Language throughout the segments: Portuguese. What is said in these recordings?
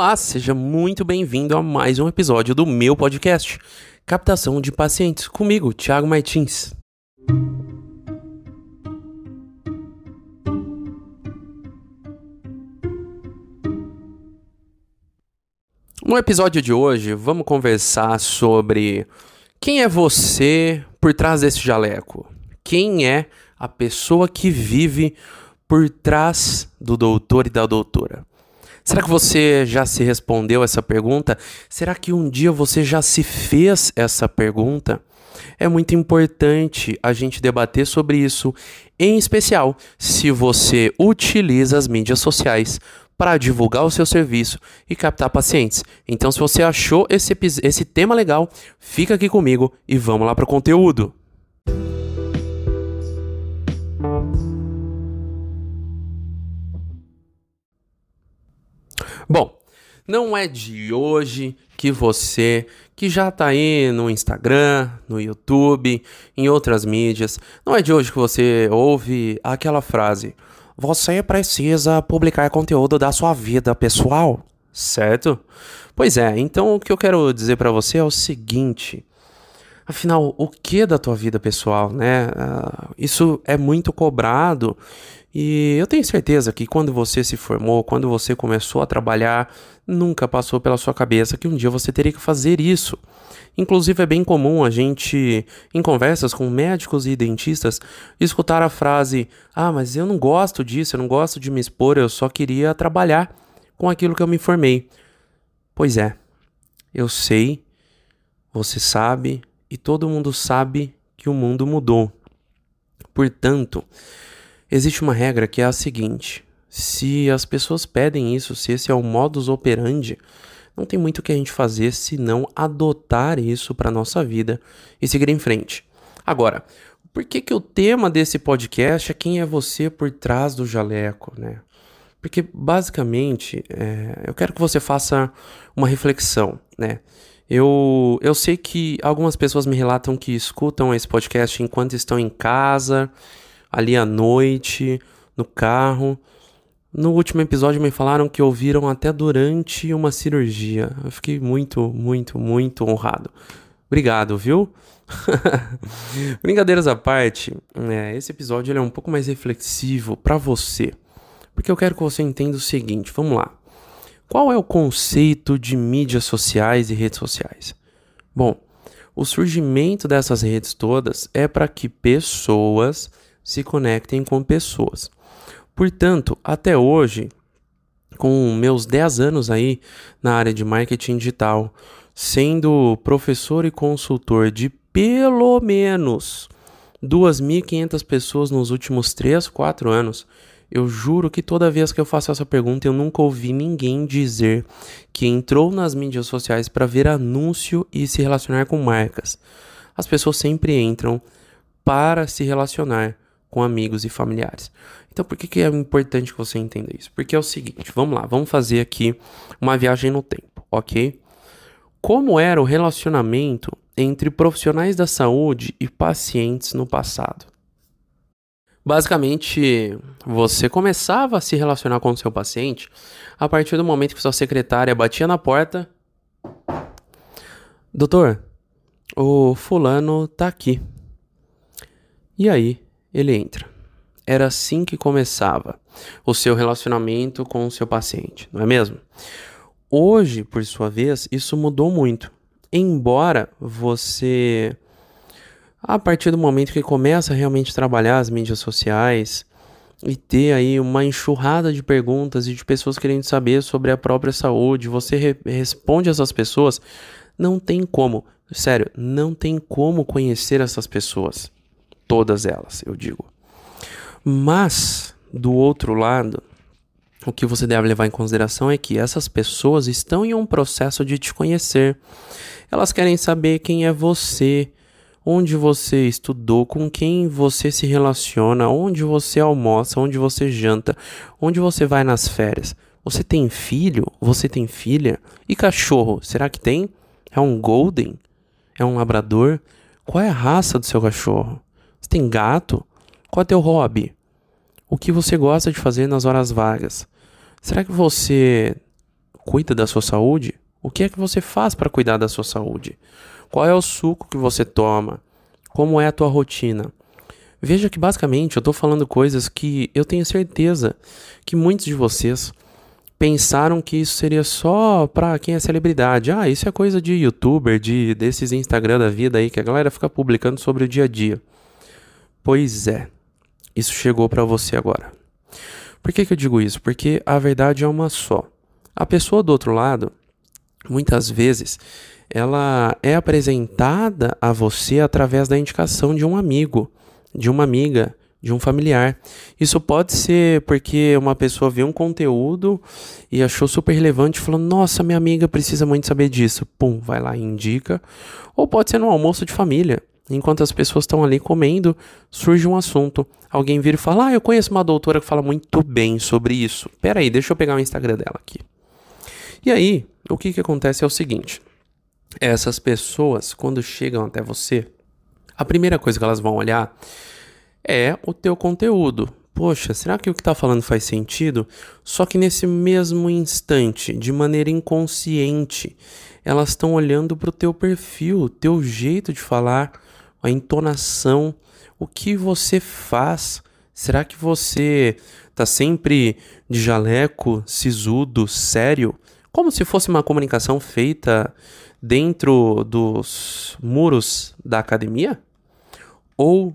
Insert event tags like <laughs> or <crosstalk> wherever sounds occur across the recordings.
Olá, seja muito bem-vindo a mais um episódio do meu podcast, Captação de Pacientes, comigo, Thiago Martins. No episódio de hoje, vamos conversar sobre quem é você por trás desse jaleco. Quem é a pessoa que vive por trás do doutor e da doutora? Será que você já se respondeu essa pergunta? Será que um dia você já se fez essa pergunta? É muito importante a gente debater sobre isso, em especial se você utiliza as mídias sociais para divulgar o seu serviço e captar pacientes. Então, se você achou esse, esse tema legal, fica aqui comigo e vamos lá para o conteúdo. Bom, não é de hoje que você, que já está aí no Instagram, no YouTube, em outras mídias, não é de hoje que você ouve aquela frase: Você precisa publicar conteúdo da sua vida pessoal, certo? Pois é, então o que eu quero dizer para você é o seguinte. Afinal, o que da tua vida pessoal, né? Uh, isso é muito cobrado e eu tenho certeza que quando você se formou, quando você começou a trabalhar, nunca passou pela sua cabeça que um dia você teria que fazer isso. Inclusive, é bem comum a gente, em conversas com médicos e dentistas, escutar a frase: Ah, mas eu não gosto disso, eu não gosto de me expor, eu só queria trabalhar com aquilo que eu me formei. Pois é, eu sei, você sabe e todo mundo sabe que o mundo mudou. Portanto, Existe uma regra que é a seguinte: se as pessoas pedem isso, se esse é o modus operandi, não tem muito o que a gente fazer se não adotar isso para nossa vida e seguir em frente. Agora, por que, que o tema desse podcast é quem é você por trás do jaleco, né? Porque basicamente é, eu quero que você faça uma reflexão, né? Eu, eu sei que algumas pessoas me relatam que escutam esse podcast enquanto estão em casa, ali à noite, no carro. No último episódio me falaram que ouviram até durante uma cirurgia. Eu fiquei muito, muito, muito honrado. Obrigado, viu? <laughs> Brincadeiras à parte, é, esse episódio é um pouco mais reflexivo para você, porque eu quero que você entenda o seguinte. Vamos lá. Qual é o conceito de mídias sociais e redes sociais? Bom, o surgimento dessas redes todas é para que pessoas se conectem com pessoas. Portanto, até hoje, com meus 10 anos aí na área de marketing digital, sendo professor e consultor de pelo menos 2.500 pessoas nos últimos 3, 4 anos, eu juro que toda vez que eu faço essa pergunta eu nunca ouvi ninguém dizer que entrou nas mídias sociais para ver anúncio e se relacionar com marcas. As pessoas sempre entram para se relacionar com amigos e familiares. Então, por que, que é importante que você entenda isso? Porque é o seguinte, vamos lá, vamos fazer aqui uma viagem no tempo, ok? Como era o relacionamento entre profissionais da saúde e pacientes no passado? Basicamente, você começava a se relacionar com o seu paciente a partir do momento que sua secretária batia na porta. Doutor, o fulano tá aqui. E aí, ele entra. Era assim que começava o seu relacionamento com o seu paciente, não é mesmo? Hoje, por sua vez, isso mudou muito. Embora você, a partir do momento que começa a realmente trabalhar as mídias sociais e ter aí uma enxurrada de perguntas e de pessoas querendo saber sobre a própria saúde, você re responde essas pessoas, não tem como, sério, não tem como conhecer essas pessoas todas elas, eu digo. Mas, do outro lado, o que você deve levar em consideração é que essas pessoas estão em um processo de te conhecer. Elas querem saber quem é você, onde você estudou, com quem você se relaciona, onde você almoça, onde você janta, onde você vai nas férias. Você tem filho? Você tem filha? E cachorro? Será que tem? É um golden? É um labrador? Qual é a raça do seu cachorro? Você tem gato? Qual é teu hobby? O que você gosta de fazer nas horas vagas? Será que você cuida da sua saúde? O que é que você faz para cuidar da sua saúde? Qual é o suco que você toma? Como é a tua rotina? Veja que basicamente eu estou falando coisas que eu tenho certeza que muitos de vocês pensaram que isso seria só para quem é celebridade. Ah, isso é coisa de youtuber, de desses Instagram da vida aí que a galera fica publicando sobre o dia a dia. Pois é. Isso chegou para você agora. Por que, que eu digo isso? Porque a verdade é uma só. A pessoa do outro lado, muitas vezes, ela é apresentada a você através da indicação de um amigo, de uma amiga, de um familiar. Isso pode ser porque uma pessoa viu um conteúdo e achou super relevante e falou: Nossa, minha amiga precisa muito saber disso. Pum, vai lá e indica. Ou pode ser num almoço de família. Enquanto as pessoas estão ali comendo, surge um assunto. Alguém vira e fala: Ah, eu conheço uma doutora que fala muito bem sobre isso. Pera aí, deixa eu pegar o Instagram dela aqui. E aí, o que, que acontece é o seguinte: essas pessoas, quando chegam até você, a primeira coisa que elas vão olhar é o teu conteúdo. Poxa, será que o que está falando faz sentido? Só que nesse mesmo instante, de maneira inconsciente, elas estão olhando para o teu perfil, teu jeito de falar, a entonação, o que você faz. Será que você tá sempre de jaleco, sisudo, sério? Como se fosse uma comunicação feita dentro dos muros da academia? Ou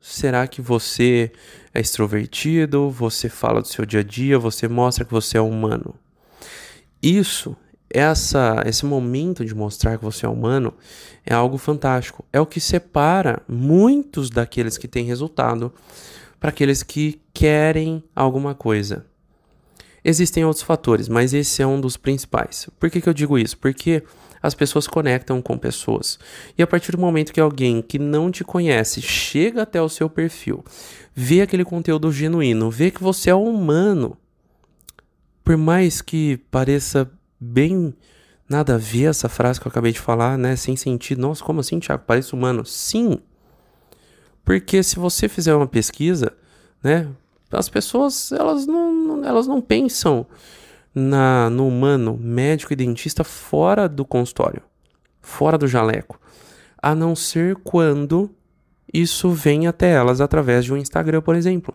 será que você é extrovertido, você fala do seu dia a dia, você mostra que você é humano? Isso essa, esse momento de mostrar que você é humano é algo fantástico. É o que separa muitos daqueles que têm resultado para aqueles que querem alguma coisa. Existem outros fatores, mas esse é um dos principais. Por que, que eu digo isso? Porque as pessoas conectam com pessoas. E a partir do momento que alguém que não te conhece chega até o seu perfil, vê aquele conteúdo genuíno, vê que você é humano, por mais que pareça bem nada a ver essa frase que eu acabei de falar, né? Sem sentido. Nossa, como assim, Thiago? Parece humano. Sim. Porque se você fizer uma pesquisa, né? As pessoas, elas não, elas não pensam na, no humano, médico e dentista fora do consultório, fora do jaleco. A não ser quando isso vem até elas através de um Instagram, por exemplo.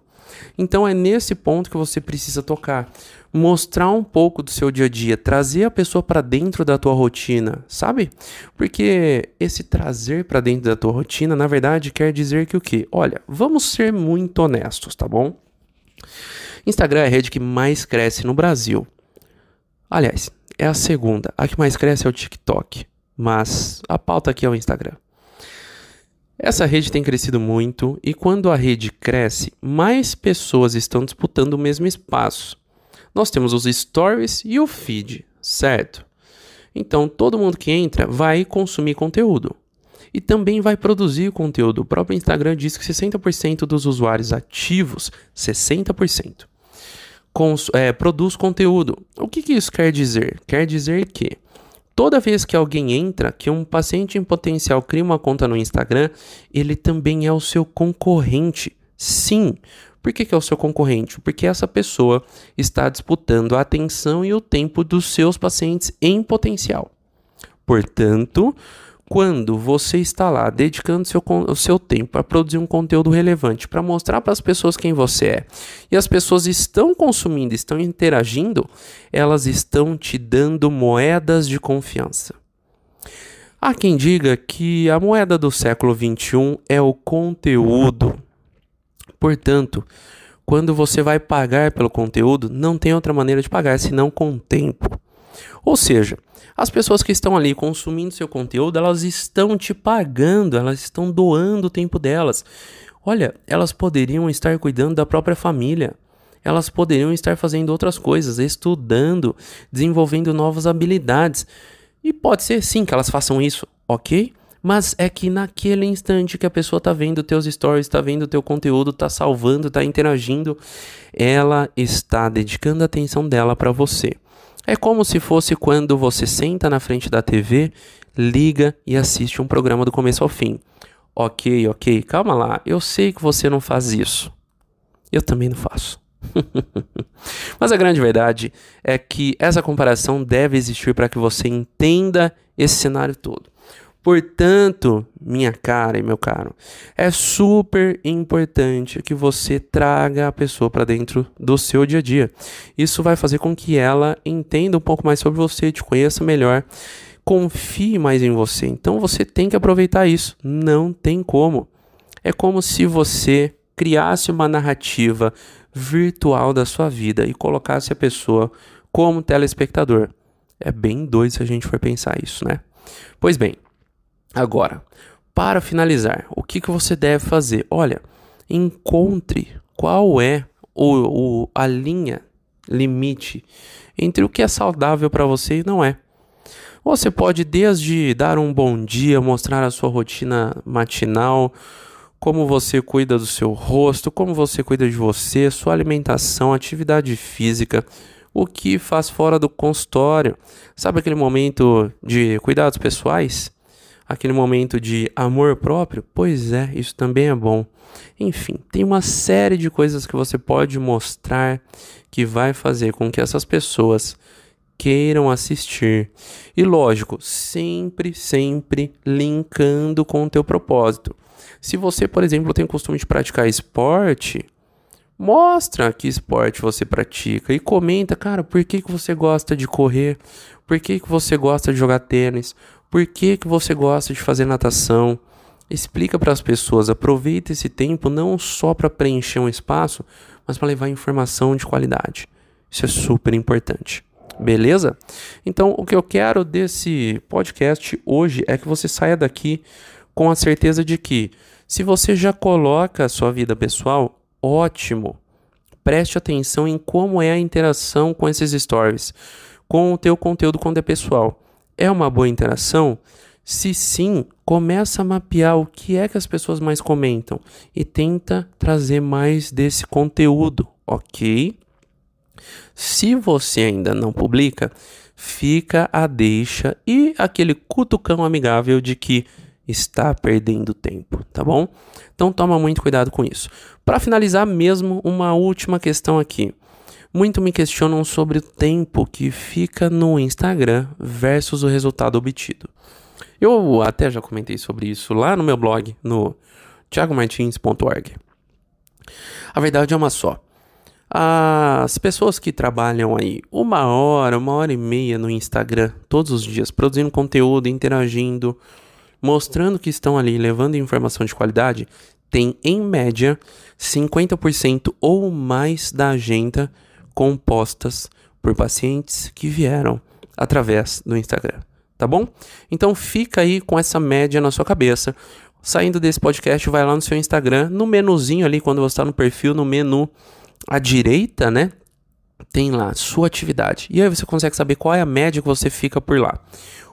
Então é nesse ponto que você precisa tocar mostrar um pouco do seu dia a dia, trazer a pessoa para dentro da tua rotina, sabe? Porque esse trazer para dentro da tua rotina, na verdade, quer dizer que o quê? Olha, vamos ser muito honestos, tá bom? Instagram é a rede que mais cresce no Brasil. Aliás, é a segunda. A que mais cresce é o TikTok, mas a pauta aqui é o Instagram. Essa rede tem crescido muito e quando a rede cresce, mais pessoas estão disputando o mesmo espaço nós temos os stories e o feed, certo? Então todo mundo que entra vai consumir conteúdo e também vai produzir conteúdo. O próprio Instagram diz que 60% dos usuários ativos, 60%, cons é, produz conteúdo. O que, que isso quer dizer? Quer dizer que toda vez que alguém entra, que um paciente em potencial cria uma conta no Instagram, ele também é o seu concorrente. Sim, por que, que é o seu concorrente? Porque essa pessoa está disputando a atenção e o tempo dos seus pacientes em potencial. Portanto, quando você está lá dedicando seu, o seu tempo para produzir um conteúdo relevante, para mostrar para as pessoas quem você é, e as pessoas estão consumindo, estão interagindo, elas estão te dando moedas de confiança. Há quem diga que a moeda do século XXI é o conteúdo. Portanto, quando você vai pagar pelo conteúdo, não tem outra maneira de pagar senão com tempo. Ou seja, as pessoas que estão ali consumindo seu conteúdo, elas estão te pagando, elas estão doando o tempo delas. Olha, elas poderiam estar cuidando da própria família. Elas poderiam estar fazendo outras coisas, estudando, desenvolvendo novas habilidades. E pode ser sim que elas façam isso, ok? Mas é que naquele instante que a pessoa tá vendo teus stories, tá vendo teu conteúdo, tá salvando, tá interagindo, ela está dedicando a atenção dela para você. É como se fosse quando você senta na frente da TV, liga e assiste um programa do começo ao fim. Ok, ok, calma lá, eu sei que você não faz isso. Eu também não faço. <laughs> Mas a grande verdade é que essa comparação deve existir para que você entenda esse cenário todo. Portanto, minha cara e meu caro, é super importante que você traga a pessoa para dentro do seu dia a dia. Isso vai fazer com que ela entenda um pouco mais sobre você, te conheça melhor, confie mais em você. Então você tem que aproveitar isso. Não tem como. É como se você criasse uma narrativa virtual da sua vida e colocasse a pessoa como telespectador. É bem doido se a gente for pensar isso, né? Pois bem, Agora, para finalizar, o que, que você deve fazer? Olha, encontre qual é o, o, a linha limite entre o que é saudável para você e não é. Você pode desde dar um bom dia, mostrar a sua rotina matinal, como você cuida do seu rosto, como você cuida de você, sua alimentação, atividade física, o que faz fora do consultório. Sabe aquele momento de cuidados pessoais? Aquele momento de amor próprio? Pois é, isso também é bom. Enfim, tem uma série de coisas que você pode mostrar que vai fazer com que essas pessoas queiram assistir. E lógico, sempre, sempre linkando com o teu propósito. Se você, por exemplo, tem o costume de praticar esporte, mostra que esporte você pratica e comenta, cara, por que, que você gosta de correr? Por que, que você gosta de jogar tênis? Por que, que você gosta de fazer natação? Explica para as pessoas, aproveita esse tempo não só para preencher um espaço, mas para levar informação de qualidade. Isso é super importante. Beleza? Então, o que eu quero desse podcast hoje é que você saia daqui com a certeza de que, se você já coloca a sua vida pessoal, ótimo. Preste atenção em como é a interação com esses stories, com o teu conteúdo quando é pessoal. É uma boa interação? Se sim, começa a mapear o que é que as pessoas mais comentam e tenta trazer mais desse conteúdo, ok? Se você ainda não publica, fica a deixa e aquele cutucão amigável de que está perdendo tempo, tá bom? Então toma muito cuidado com isso. Para finalizar mesmo, uma última questão aqui. Muito me questionam sobre o tempo que fica no Instagram versus o resultado obtido. Eu até já comentei sobre isso lá no meu blog, no thiagomartins.org. A verdade é uma só. As pessoas que trabalham aí uma hora, uma hora e meia no Instagram todos os dias, produzindo conteúdo, interagindo, mostrando que estão ali, levando informação de qualidade, têm em média 50% ou mais da agenda compostas por pacientes que vieram através do Instagram, tá bom? Então fica aí com essa média na sua cabeça. Saindo desse podcast, vai lá no seu Instagram, no menuzinho ali, quando você está no perfil, no menu à direita, né? Tem lá sua atividade. E aí você consegue saber qual é a média que você fica por lá.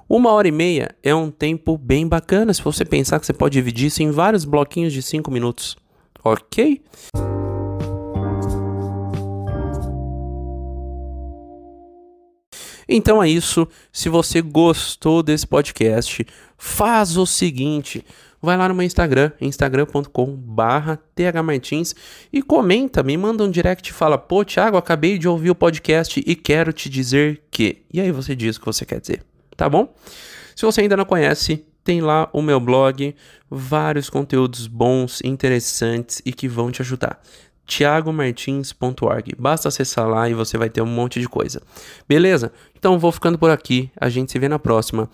Uma hora e meia é um tempo bem bacana se você pensar que você pode dividir isso em vários bloquinhos de cinco minutos. Ok? Então é isso. Se você gostou desse podcast, faz o seguinte. Vai lá no meu Instagram, instagram.com.br thmartins e comenta, me manda um direct e fala: Pô, Thiago, acabei de ouvir o podcast e quero te dizer que. E aí você diz o que você quer dizer, tá bom? Se você ainda não conhece, tem lá o meu blog, vários conteúdos bons, interessantes e que vão te ajudar tiagomartins.org. Basta acessar lá e você vai ter um monte de coisa. Beleza? Então vou ficando por aqui. A gente se vê na próxima.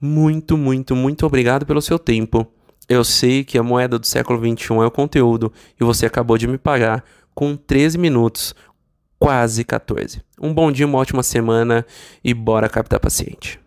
Muito, muito, muito obrigado pelo seu tempo. Eu sei que a moeda do século XXI é o conteúdo e você acabou de me pagar com 13 minutos, quase 14. Um bom dia, uma ótima semana e bora captar paciente.